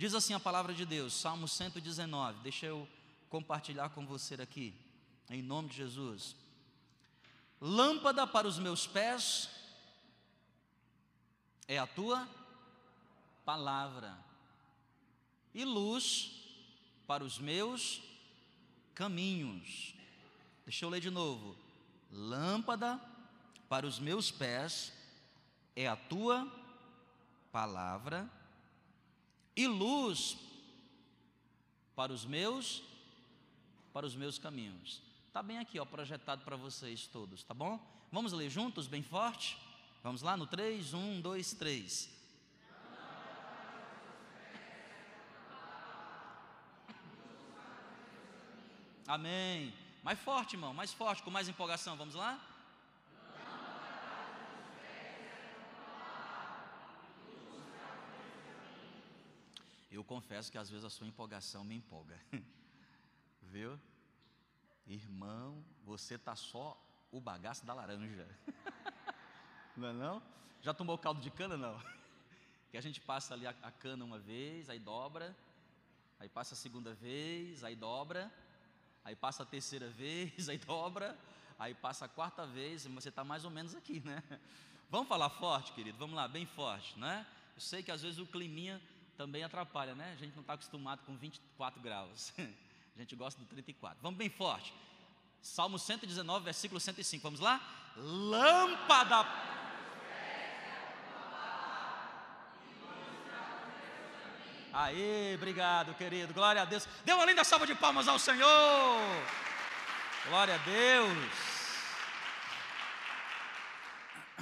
Diz assim a palavra de Deus, Salmo 119. Deixa eu compartilhar com você aqui, em nome de Jesus. Lâmpada para os meus pés é a tua palavra, e luz para os meus caminhos. Deixa eu ler de novo. Lâmpada para os meus pés é a tua palavra, e luz para os meus para os meus caminhos. Está bem aqui, ó, projetado para vocês todos, tá bom? Vamos ler juntos, bem forte? Vamos lá no 3, 1, 2, 3. Amém. Mais forte, irmão, mais forte, com mais empolgação. Vamos lá? Eu confesso que às vezes a sua empolgação me empolga. Viu? Irmão, você tá só o bagaço da laranja. Não é não? Já tomou caldo de cana não? Que a gente passa ali a, a cana uma vez, aí dobra, aí passa a segunda vez, aí dobra, aí passa a terceira vez, aí dobra, aí passa a quarta vez, mas você está mais ou menos aqui, né? Vamos falar forte, querido? Vamos lá, bem forte, né? Eu sei que às vezes o climinha também atrapalha, né? A gente não está acostumado com 24 graus. A gente gosta do 34. Vamos bem forte. Salmo 119, versículo 105. Vamos lá? Lâmpada. Aí, obrigado, querido. Glória a Deus. Dê uma linda salva de palmas ao Senhor. Glória a Deus.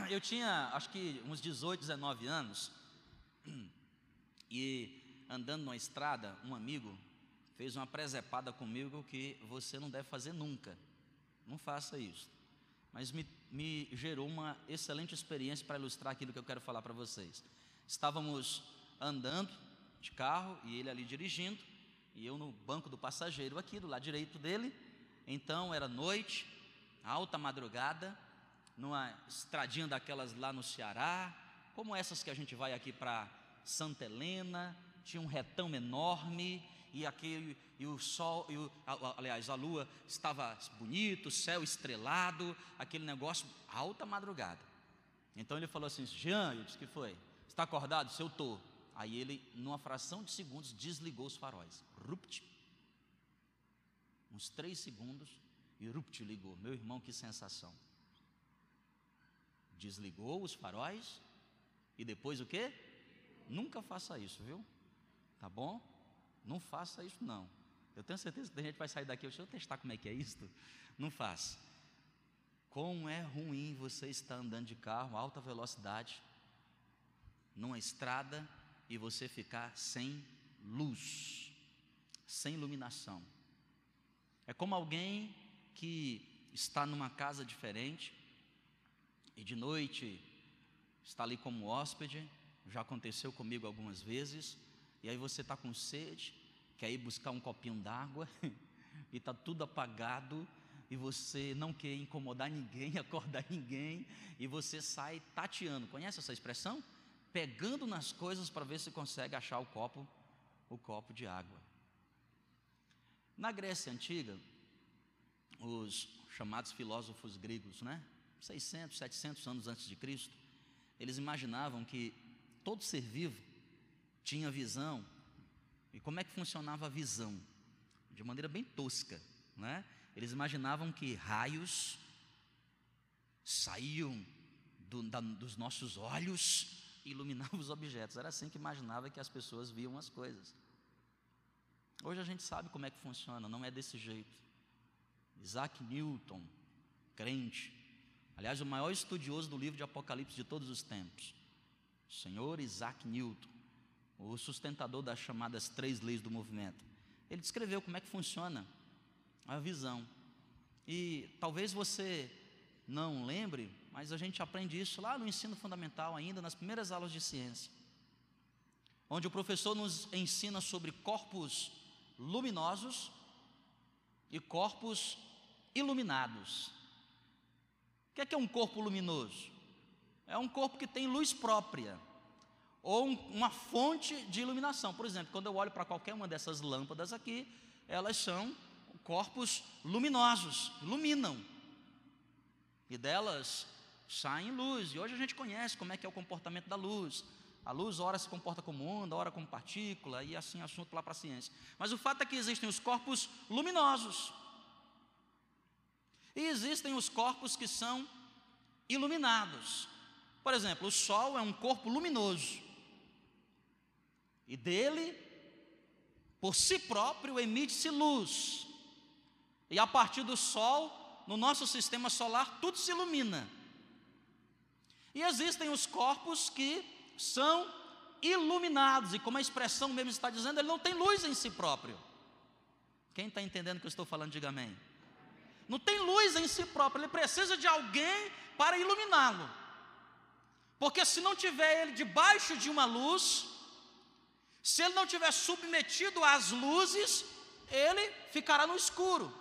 Eu tinha, acho que uns 18, 19 anos. E andando numa estrada, um amigo fez uma presepada comigo que você não deve fazer nunca. Não faça isso. Mas me, me gerou uma excelente experiência para ilustrar aquilo que eu quero falar para vocês. Estávamos andando de carro e ele ali dirigindo, e eu no banco do passageiro aqui, do lado direito dele. Então era noite, alta madrugada, numa estradinha daquelas lá no Ceará, como essas que a gente vai aqui para Santa Helena, tinha um retão enorme, e aquele e o sol, e o, aliás, a lua estava bonito, céu estrelado, aquele negócio alta madrugada. Então ele falou assim: Jean, eu disse que foi. Está acordado? Se eu estou. Aí ele, numa fração de segundos, desligou os faróis. Rupt. Uns três segundos e rupt ligou. Meu irmão, que sensação. Desligou os faróis e depois o quê? Nunca faça isso, viu? Tá bom? Não faça isso, não. Eu tenho certeza que a gente vai sair daqui. Deixa eu testar como é que é isso. Não faça. Como é ruim você estar andando de carro, alta velocidade, numa estrada e você ficar sem luz, sem iluminação. É como alguém que está numa casa diferente e de noite está ali como hóspede, já aconteceu comigo algumas vezes, e aí você está com sede, quer ir buscar um copinho d'água, e está tudo apagado, e você não quer incomodar ninguém, acordar ninguém, e você sai tateando. Conhece essa expressão? Pegando nas coisas para ver se consegue achar o copo, o copo de água. Na Grécia antiga, os chamados filósofos gregos, né? 600, 700 anos antes de Cristo, eles imaginavam que todo ser vivo tinha visão. E como é que funcionava a visão? De maneira bem tosca, né? Eles imaginavam que raios saíam do, da, dos nossos olhos e iluminavam os objetos. Era assim que imaginava que as pessoas viam as coisas. Hoje a gente sabe como é que funciona, não é desse jeito. Isaac Newton, crente, aliás, o maior estudioso do livro de Apocalipse de todos os tempos, senhor Isaac Newton, o sustentador das chamadas três leis do movimento. Ele descreveu como é que funciona a visão. E talvez você não lembre, mas a gente aprende isso lá no ensino fundamental, ainda nas primeiras aulas de ciência, onde o professor nos ensina sobre corpos luminosos e corpos iluminados. O que é, que é um corpo luminoso? É um corpo que tem luz própria ou um, uma fonte de iluminação. Por exemplo, quando eu olho para qualquer uma dessas lâmpadas aqui, elas são corpos luminosos, iluminam. E delas saem luz. E hoje a gente conhece como é que é o comportamento da luz. A luz, ora se comporta como onda, ora como partícula, e assim assunto lá para a ciência. Mas o fato é que existem os corpos luminosos. E existem os corpos que são iluminados. Por exemplo, o Sol é um corpo luminoso. E dele, por si próprio, emite-se luz. E a partir do Sol, no nosso sistema solar, tudo se ilumina. E existem os corpos que são iluminados, e como a expressão mesmo está dizendo, ele não tem luz em si próprio. Quem está entendendo o que eu estou falando, diga amém. Não tem luz em si próprio, ele precisa de alguém para iluminá-lo. Porque se não tiver ele debaixo de uma luz, se ele não tiver submetido às luzes, ele ficará no escuro.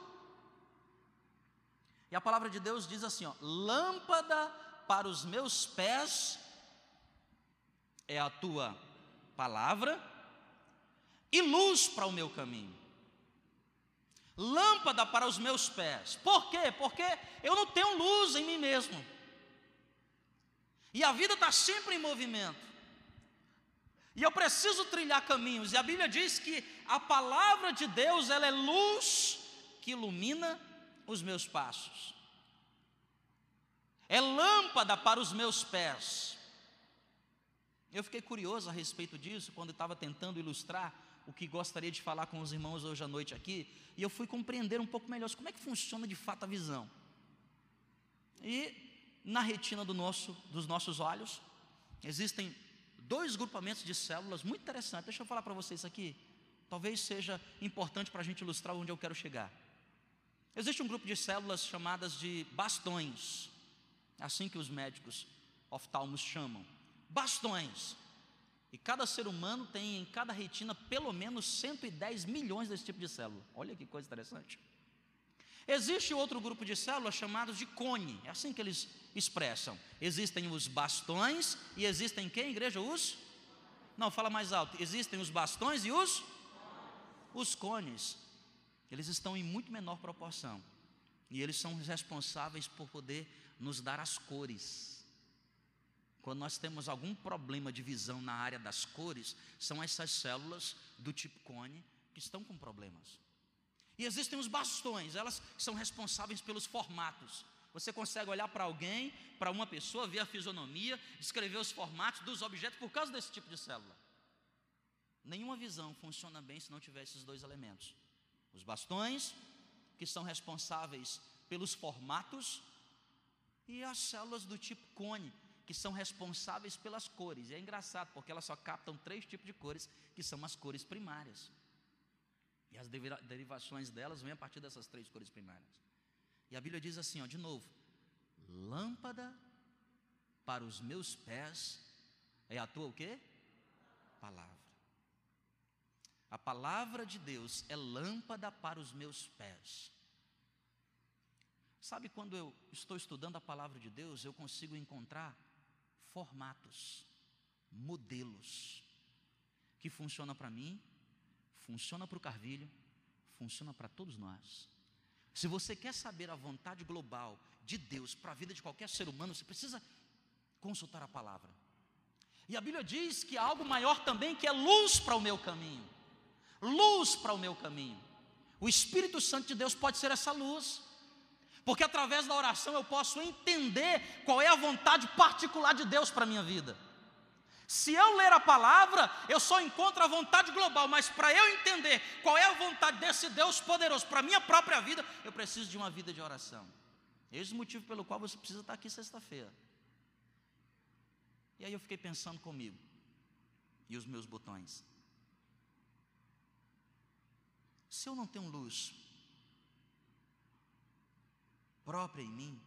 E a palavra de Deus diz assim: ó, lâmpada para os meus pés é a tua palavra e luz para o meu caminho. Lâmpada para os meus pés. Por quê? Porque eu não tenho luz em mim mesmo. E a vida está sempre em movimento. E eu preciso trilhar caminhos. E a Bíblia diz que a palavra de Deus, ela é luz que ilumina os meus passos. É lâmpada para os meus pés. Eu fiquei curioso a respeito disso quando estava tentando ilustrar o que gostaria de falar com os irmãos hoje à noite aqui, e eu fui compreender um pouco melhor como é que funciona de fato a visão. E na retina do nosso, dos nossos olhos, existem dois grupamentos de células muito interessantes. Deixa eu falar para vocês aqui. Talvez seja importante para a gente ilustrar onde eu quero chegar. Existe um grupo de células chamadas de bastões, assim que os médicos oftalmos chamam. Bastões. E cada ser humano tem em cada retina pelo menos 110 milhões desse tipo de célula. Olha que coisa interessante. Existe outro grupo de células chamados de cone, é assim que eles expressam. Existem os bastões e existem quem, igreja? Os? Não, fala mais alto. Existem os bastões e os? Os cones. Eles estão em muito menor proporção. E eles são responsáveis por poder nos dar as cores. Quando nós temos algum problema de visão na área das cores, são essas células do tipo cone que estão com problemas. E existem os bastões, elas são responsáveis pelos formatos. Você consegue olhar para alguém, para uma pessoa, ver a fisionomia, descrever os formatos dos objetos por causa desse tipo de célula. Nenhuma visão funciona bem se não tiver esses dois elementos. Os bastões, que são responsáveis pelos formatos, e as células do tipo cone, que são responsáveis pelas cores. E é engraçado, porque elas só captam três tipos de cores, que são as cores primárias. E as derivações delas vêm a partir dessas três cores primárias. E a Bíblia diz assim, ó, de novo: lâmpada para os meus pés é a tua o quê? Palavra. A palavra de Deus é lâmpada para os meus pés. Sabe quando eu estou estudando a palavra de Deus, eu consigo encontrar formatos, modelos que funcionam para mim funciona para o Carvilho, funciona para todos nós. Se você quer saber a vontade global de Deus para a vida de qualquer ser humano, você precisa consultar a palavra. E a Bíblia diz que há algo maior também que é luz para o meu caminho. Luz para o meu caminho. O Espírito Santo de Deus pode ser essa luz. Porque através da oração eu posso entender qual é a vontade particular de Deus para a minha vida. Se eu ler a palavra, eu só encontro a vontade global, mas para eu entender qual é a vontade desse Deus poderoso para a minha própria vida, eu preciso de uma vida de oração. Esse é o motivo pelo qual você precisa estar aqui sexta-feira. E aí eu fiquei pensando comigo, e os meus botões. Se eu não tenho luz própria em mim,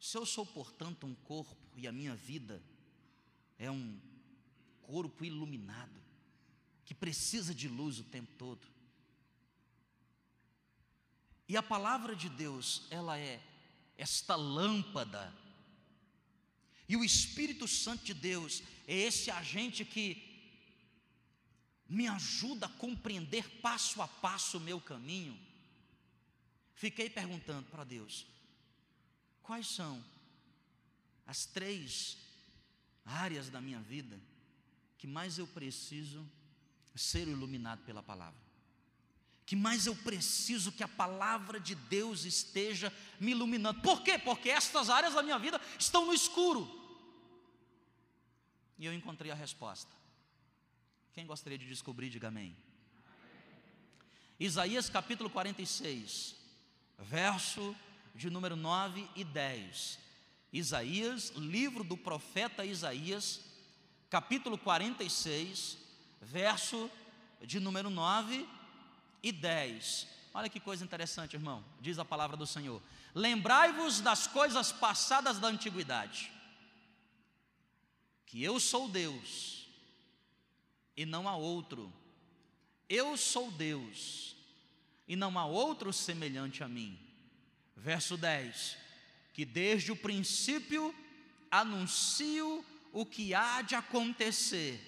se eu sou, portanto, um corpo e a minha vida é um corpo iluminado, que precisa de luz o tempo todo. E a palavra de Deus, ela é esta lâmpada. E o Espírito Santo de Deus é esse agente que me ajuda a compreender passo a passo o meu caminho. Fiquei perguntando para Deus: quais são as três áreas da minha vida que mais eu preciso ser iluminado pela palavra? Que mais eu preciso que a palavra de Deus esteja me iluminando. Por quê? Porque estas áreas da minha vida estão no escuro. E eu encontrei a resposta. Quem gostaria de descobrir, diga amém. Isaías capítulo 46, verso de número 9 e 10. Isaías, livro do profeta Isaías, capítulo 46, verso de número 9 e 10. Olha que coisa interessante, irmão. Diz a palavra do Senhor: Lembrai-vos das coisas passadas da antiguidade que eu sou Deus e não há outro. Eu sou Deus e não há outro semelhante a mim. Verso 10: Que desde o princípio anuncio o que há de acontecer,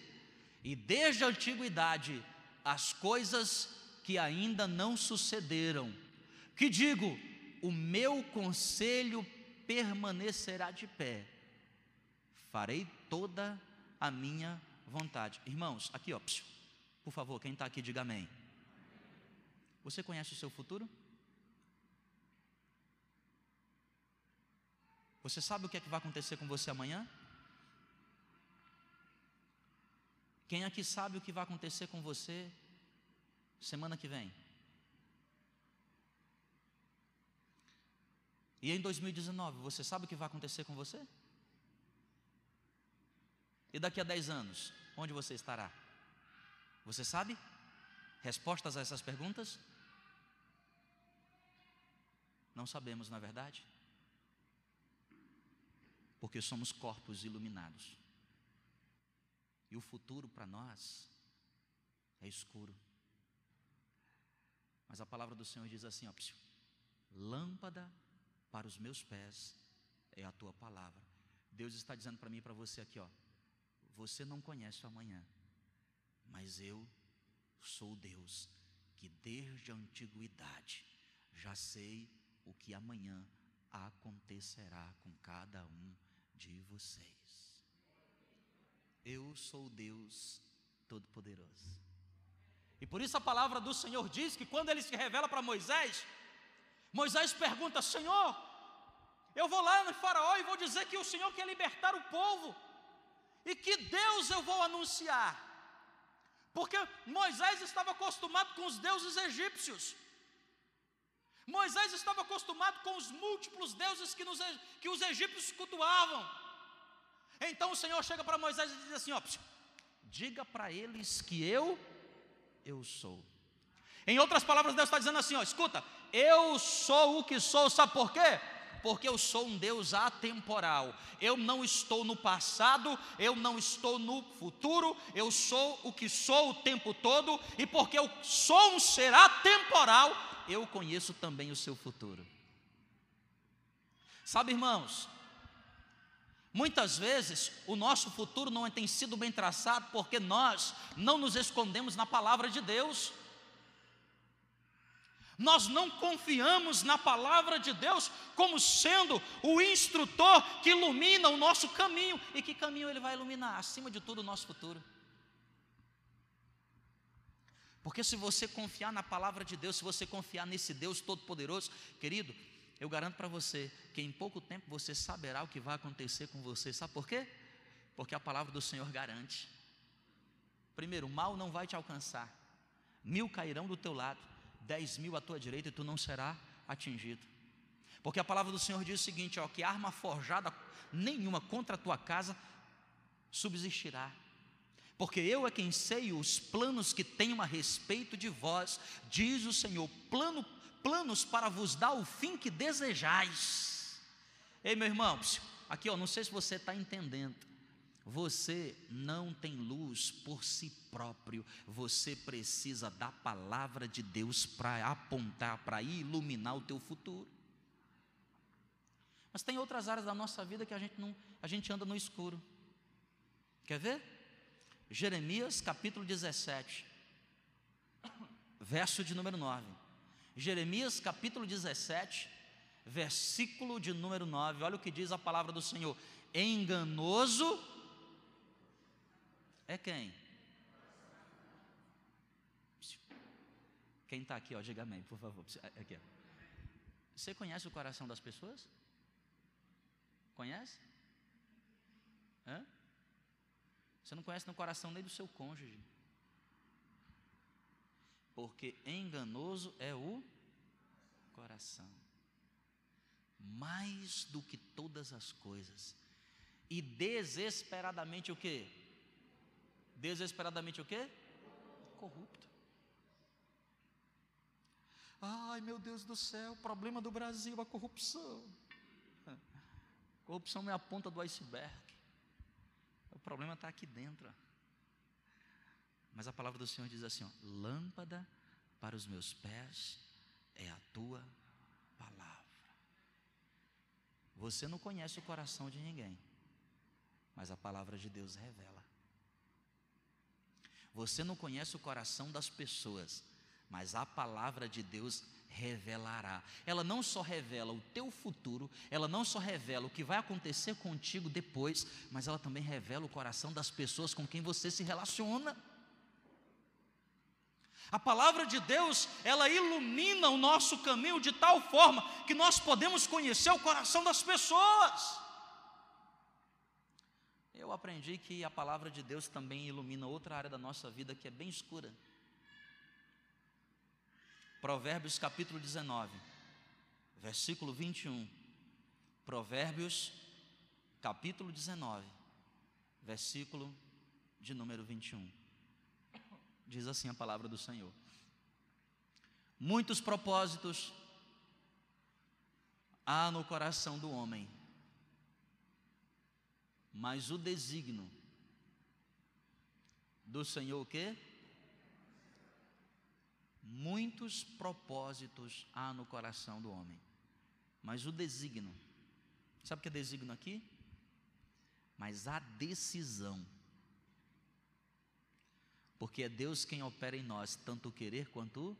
e desde a antiguidade as coisas que ainda não sucederam. Que digo, o meu conselho permanecerá de pé, farei toda a minha vontade. Irmãos, aqui ó, por favor, quem está aqui, diga amém. Você conhece o seu futuro? Você sabe o que é que vai acontecer com você amanhã? Quem aqui sabe o que vai acontecer com você semana que vem? E em 2019, você sabe o que vai acontecer com você? E daqui a 10 anos, onde você estará? Você sabe? Respostas a essas perguntas? Não sabemos, na é verdade? Porque somos corpos iluminados. E o futuro para nós é escuro. Mas a palavra do Senhor diz assim: ó, lâmpada para os meus pés é a tua palavra. Deus está dizendo para mim e para você aqui, ó, você não conhece o amanhã, mas eu sou Deus que desde a antiguidade já sei o que amanhã acontecerá com cada um de vocês. Eu sou Deus Todo-Poderoso. E por isso a palavra do Senhor diz que quando ele se revela para Moisés, Moisés pergunta: Senhor, eu vou lá no Faraó e vou dizer que o Senhor quer libertar o povo. E que Deus eu vou anunciar? Porque Moisés estava acostumado com os deuses egípcios. Moisés estava acostumado com os múltiplos deuses que, nos, que os egípcios cultuavam. Então o Senhor chega para Moisés e diz assim: ó, diga para eles que eu, eu sou. Em outras palavras, Deus está dizendo assim: ó, escuta, eu sou o que sou, sabe por quê? Porque eu sou um Deus atemporal. Eu não estou no passado, eu não estou no futuro, eu sou o que sou o tempo todo, e porque eu sou um ser atemporal, eu conheço também o seu futuro. Sabe, irmãos, Muitas vezes o nosso futuro não tem sido bem traçado porque nós não nos escondemos na palavra de Deus nós não confiamos na palavra de Deus como sendo o instrutor que ilumina o nosso caminho. E que caminho ele vai iluminar? Acima de tudo, o nosso futuro. Porque se você confiar na palavra de Deus, se você confiar nesse Deus Todo-Poderoso, querido, eu garanto para você que em pouco tempo você saberá o que vai acontecer com você. Sabe por quê? Porque a palavra do Senhor garante. Primeiro, o mal não vai te alcançar, mil cairão do teu lado, dez mil à tua direita e tu não será atingido. Porque a palavra do Senhor diz o seguinte: ó, que arma forjada nenhuma contra a tua casa subsistirá. Porque eu é quem sei os planos que tenho a respeito de vós, diz o Senhor, plano, planos para vos dar o fim que desejais. Ei, meu irmão, aqui ó, não sei se você está entendendo. Você não tem luz por si próprio, você precisa da palavra de Deus para apontar, para iluminar o teu futuro. Mas tem outras áreas da nossa vida que a gente não, a gente anda no escuro. Quer ver? Jeremias capítulo 17, verso de número 9. Jeremias capítulo 17, versículo de número 9. Olha o que diz a palavra do Senhor: Enganoso é quem? Quem está aqui, ó, diga amém, por favor. Aqui, ó. Você conhece o coração das pessoas? Conhece? Hã? Você não conhece no coração nem do seu cônjuge. Porque enganoso é o coração. Mais do que todas as coisas. E desesperadamente o quê? Desesperadamente o quê? Corrupto. Ai, meu Deus do céu, problema do Brasil, a corrupção. Corrupção é a ponta do iceberg. O problema está aqui dentro. Mas a palavra do Senhor diz assim: ó, lâmpada para os meus pés é a tua palavra. Você não conhece o coração de ninguém, mas a palavra de Deus revela. Você não conhece o coração das pessoas, mas a palavra de Deus revelará. Ela não só revela o teu futuro, ela não só revela o que vai acontecer contigo depois, mas ela também revela o coração das pessoas com quem você se relaciona. A palavra de Deus, ela ilumina o nosso caminho de tal forma que nós podemos conhecer o coração das pessoas. Eu aprendi que a palavra de Deus também ilumina outra área da nossa vida que é bem escura. Provérbios capítulo 19, versículo 21. Provérbios capítulo 19, versículo de número 21. Diz assim a palavra do Senhor: Muitos propósitos há no coração do homem, mas o desígnio do Senhor o quê? Muitos propósitos há no coração do homem, mas o desígnio, sabe o que é desígnio aqui? Mas a decisão, porque é Deus quem opera em nós, tanto o querer quanto o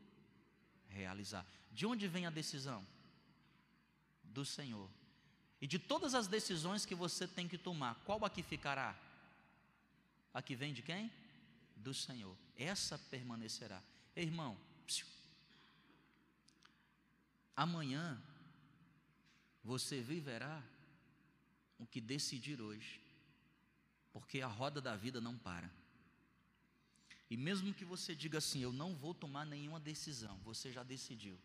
realizar. De onde vem a decisão? Do Senhor. E de todas as decisões que você tem que tomar, qual aqui ficará? A que vem de quem? Do Senhor. Essa permanecerá. Irmão, Amanhã você viverá o que decidir hoje, porque a roda da vida não para. E mesmo que você diga assim, eu não vou tomar nenhuma decisão, você já decidiu.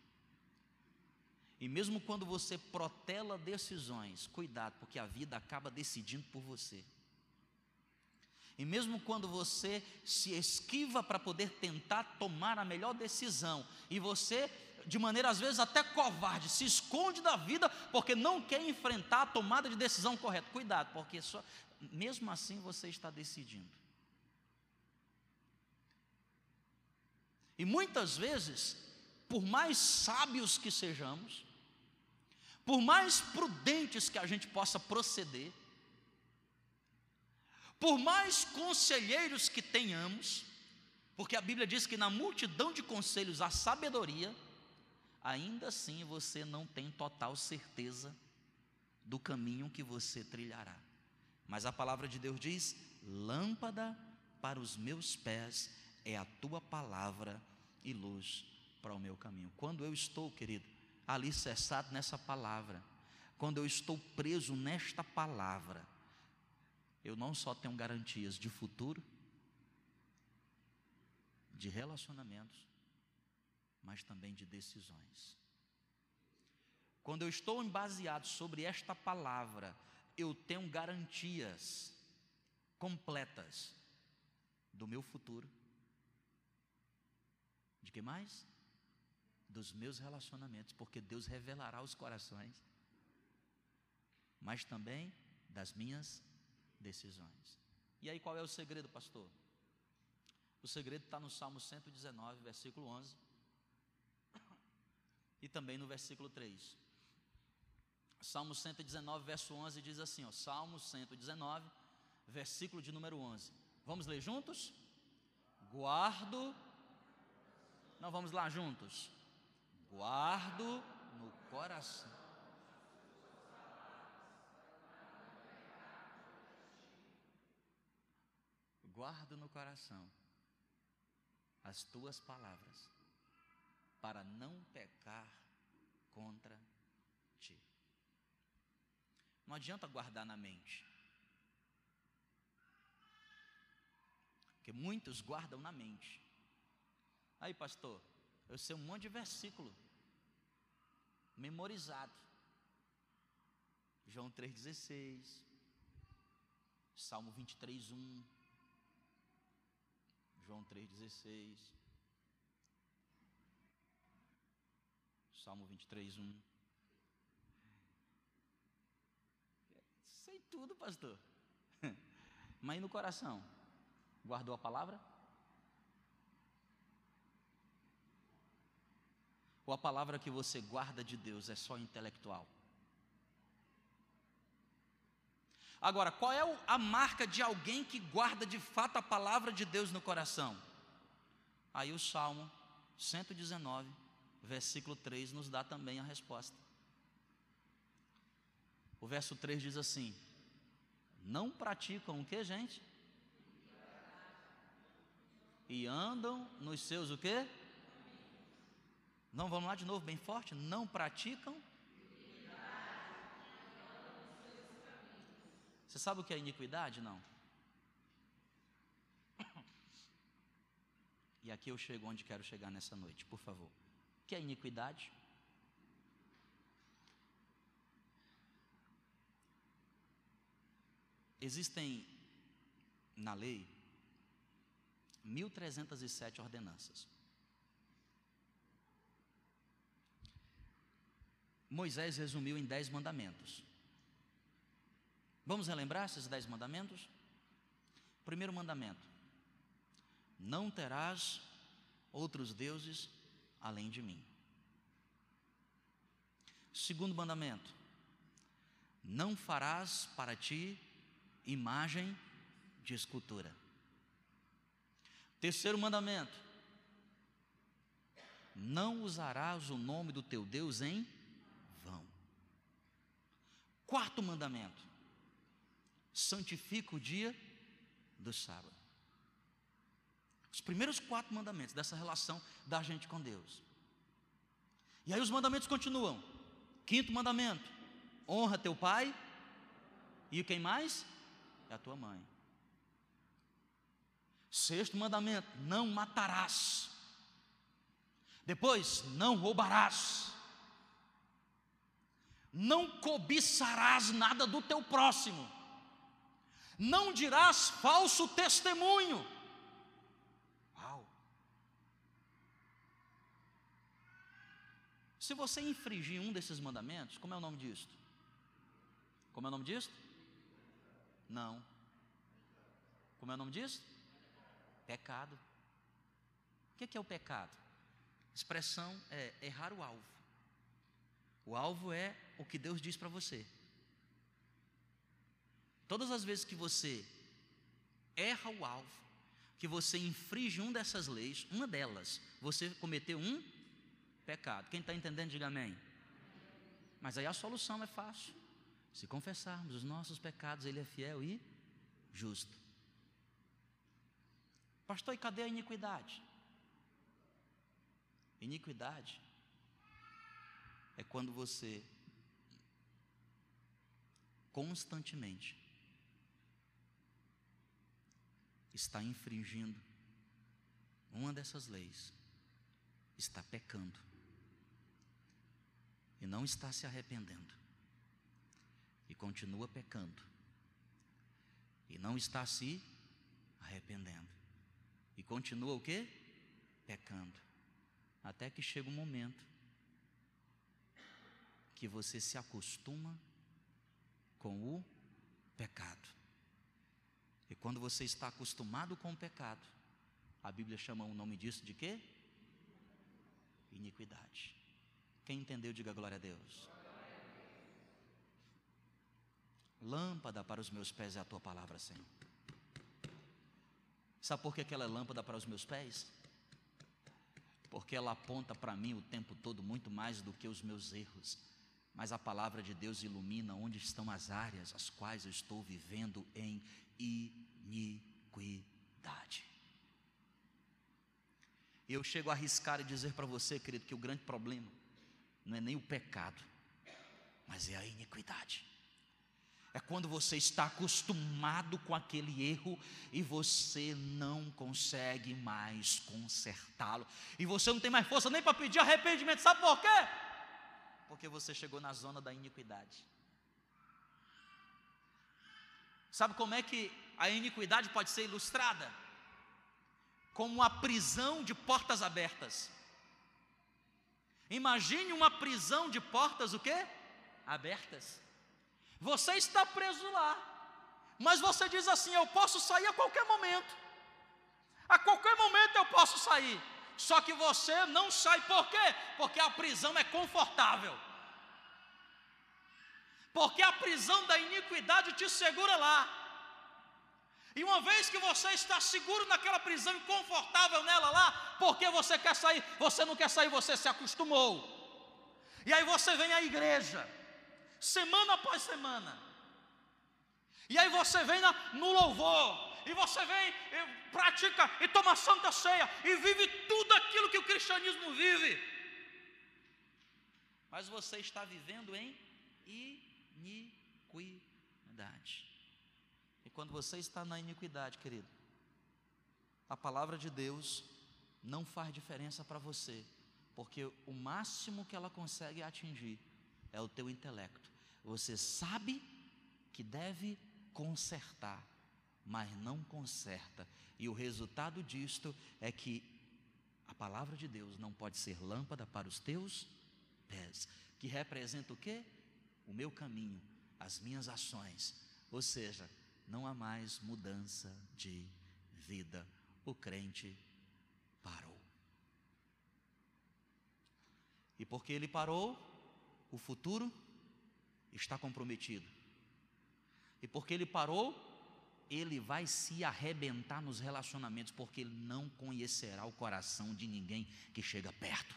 E mesmo quando você protela decisões, cuidado, porque a vida acaba decidindo por você. E mesmo quando você se esquiva para poder tentar tomar a melhor decisão, e você, de maneira às vezes até covarde, se esconde da vida porque não quer enfrentar a tomada de decisão correta. Cuidado, porque só, mesmo assim você está decidindo. E muitas vezes, por mais sábios que sejamos, por mais prudentes que a gente possa proceder, por mais conselheiros que tenhamos, porque a Bíblia diz que na multidão de conselhos há sabedoria, ainda assim você não tem total certeza do caminho que você trilhará. Mas a palavra de Deus diz: lâmpada para os meus pés é a tua palavra e luz para o meu caminho. Quando eu estou, querido, ali cessado nessa palavra, quando eu estou preso nesta palavra, eu não só tenho garantias de futuro, de relacionamentos, mas também de decisões. Quando eu estou baseado sobre esta palavra, eu tenho garantias completas do meu futuro. De que mais? Dos meus relacionamentos, porque Deus revelará os corações, mas também das minhas decisões. E aí qual é o segredo, pastor? O segredo está no Salmo 119, versículo 11, e também no versículo 3. Salmo 119, verso 11 diz assim, ó, Salmo 119, versículo de número 11. Vamos ler juntos? Guardo Não vamos lá juntos. Guardo no coração. Guardo no coração as tuas palavras, para não pecar contra ti. Não adianta guardar na mente, porque muitos guardam na mente. Aí, pastor, eu sei um monte de versículo memorizado. João 3,16, Salmo 23, 1. João 3,16. Salmo 23, 1. Sei tudo, pastor. Mas e no coração? Guardou a palavra? Ou a palavra que você guarda de Deus é só intelectual? Agora, qual é a marca de alguém que guarda de fato a palavra de Deus no coração? Aí o Salmo 119, versículo 3, nos dá também a resposta. O verso 3 diz assim: Não praticam o que, gente? E andam nos seus o quê? Não, vamos lá de novo, bem forte. Não praticam Você sabe o que é iniquidade? Não. E aqui eu chego onde quero chegar nessa noite, por favor. O que é iniquidade? Existem na lei 1307 ordenanças. Moisés resumiu em dez mandamentos. Vamos relembrar esses dez mandamentos? Primeiro mandamento: Não terás outros deuses além de mim. Segundo mandamento: Não farás para ti imagem de escultura. Terceiro mandamento: Não usarás o nome do teu Deus em. Quarto mandamento: santifica o dia do sábado. Os primeiros quatro mandamentos dessa relação da gente com Deus. E aí os mandamentos continuam. Quinto mandamento: honra teu pai. E quem mais? É a tua mãe. Sexto mandamento: não matarás. Depois, não roubarás. Não cobiçarás nada do teu próximo não dirás falso testemunho. Uau! Se você infringir um desses mandamentos, como é o nome disto? Como é o nome disto? Não. Como é o nome disso? Pecado. O que é o pecado? Expressão é errar o alvo. O alvo é o que Deus diz para você. Todas as vezes que você erra o alvo, que você infringe uma dessas leis, uma delas, você cometeu um pecado. Quem está entendendo, diga amém. Mas aí a solução é fácil. Se confessarmos os nossos pecados, Ele é fiel e justo. Pastor, e cadê a iniquidade? Iniquidade é quando você constantemente está infringindo uma dessas leis, está pecando e não está se arrependendo e continua pecando e não está se arrependendo e continua o que? Pecando. Até que chega um momento que você se acostuma com o pecado. E quando você está acostumado com o pecado, a Bíblia chama o nome disso de quê? Iniquidade. Quem entendeu, diga glória a Deus. Lâmpada para os meus pés é a tua palavra, Senhor. Sabe por que aquela é lâmpada para os meus pés? Porque ela aponta para mim o tempo todo muito mais do que os meus erros. Mas a palavra de Deus ilumina onde estão as áreas as quais eu estou vivendo em iniquidade. Eu chego a arriscar e dizer para você, querido, que o grande problema não é nem o pecado, mas é a iniquidade. É quando você está acostumado com aquele erro e você não consegue mais consertá-lo. E você não tem mais força nem para pedir arrependimento. Sabe por quê? Porque você chegou na zona da iniquidade. Sabe como é que a iniquidade pode ser ilustrada? Como uma prisão de portas abertas. Imagine uma prisão de portas o quê? Abertas. Você está preso lá, mas você diz assim: eu posso sair a qualquer momento. A qualquer momento eu posso sair. Só que você não sai por quê? Porque a prisão é confortável. Porque a prisão da iniquidade te segura lá. E uma vez que você está seguro naquela prisão e confortável nela lá, porque você quer sair, você não quer sair, você se acostumou. E aí você vem à igreja semana após semana. E aí você vem na, no louvor, e você vem, e pratica e toma santa ceia, e vive tudo aquilo que o cristianismo vive. Mas você está vivendo em iniquidade. E quando você está na iniquidade, querido, a palavra de Deus não faz diferença para você, porque o máximo que ela consegue atingir é o teu intelecto. Você sabe que deve consertar, mas não conserta. E o resultado disto é que a palavra de Deus não pode ser lâmpada para os teus pés, que representa o quê? O meu caminho, as minhas ações. Ou seja, não há mais mudança de vida. O crente parou. E porque ele parou, o futuro está comprometido. E porque ele parou, ele vai se arrebentar nos relacionamentos, porque ele não conhecerá o coração de ninguém que chega perto.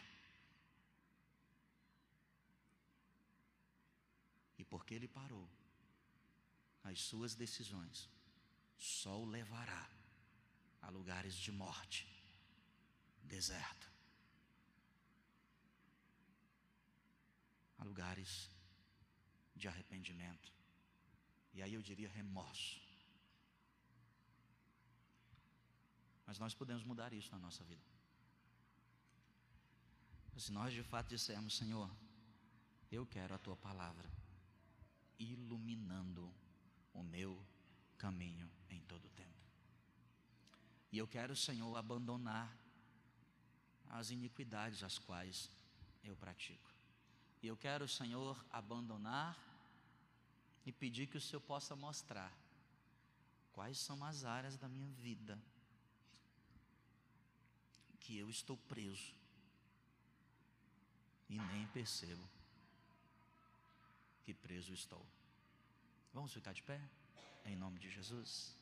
E porque ele parou, as suas decisões só o levará a lugares de morte, deserto, a lugares de arrependimento. E aí eu diria remorso. Mas nós podemos mudar isso na nossa vida. Se nós de fato dissermos, Senhor, eu quero a tua palavra iluminando o meu caminho em todo o tempo. E eu quero, Senhor, abandonar as iniquidades as quais eu pratico. E eu quero, Senhor, abandonar e pedir que o Senhor possa mostrar quais são as áreas da minha vida que eu estou preso e nem percebo que preso estou. Vamos ficar de pé? Em nome de Jesus.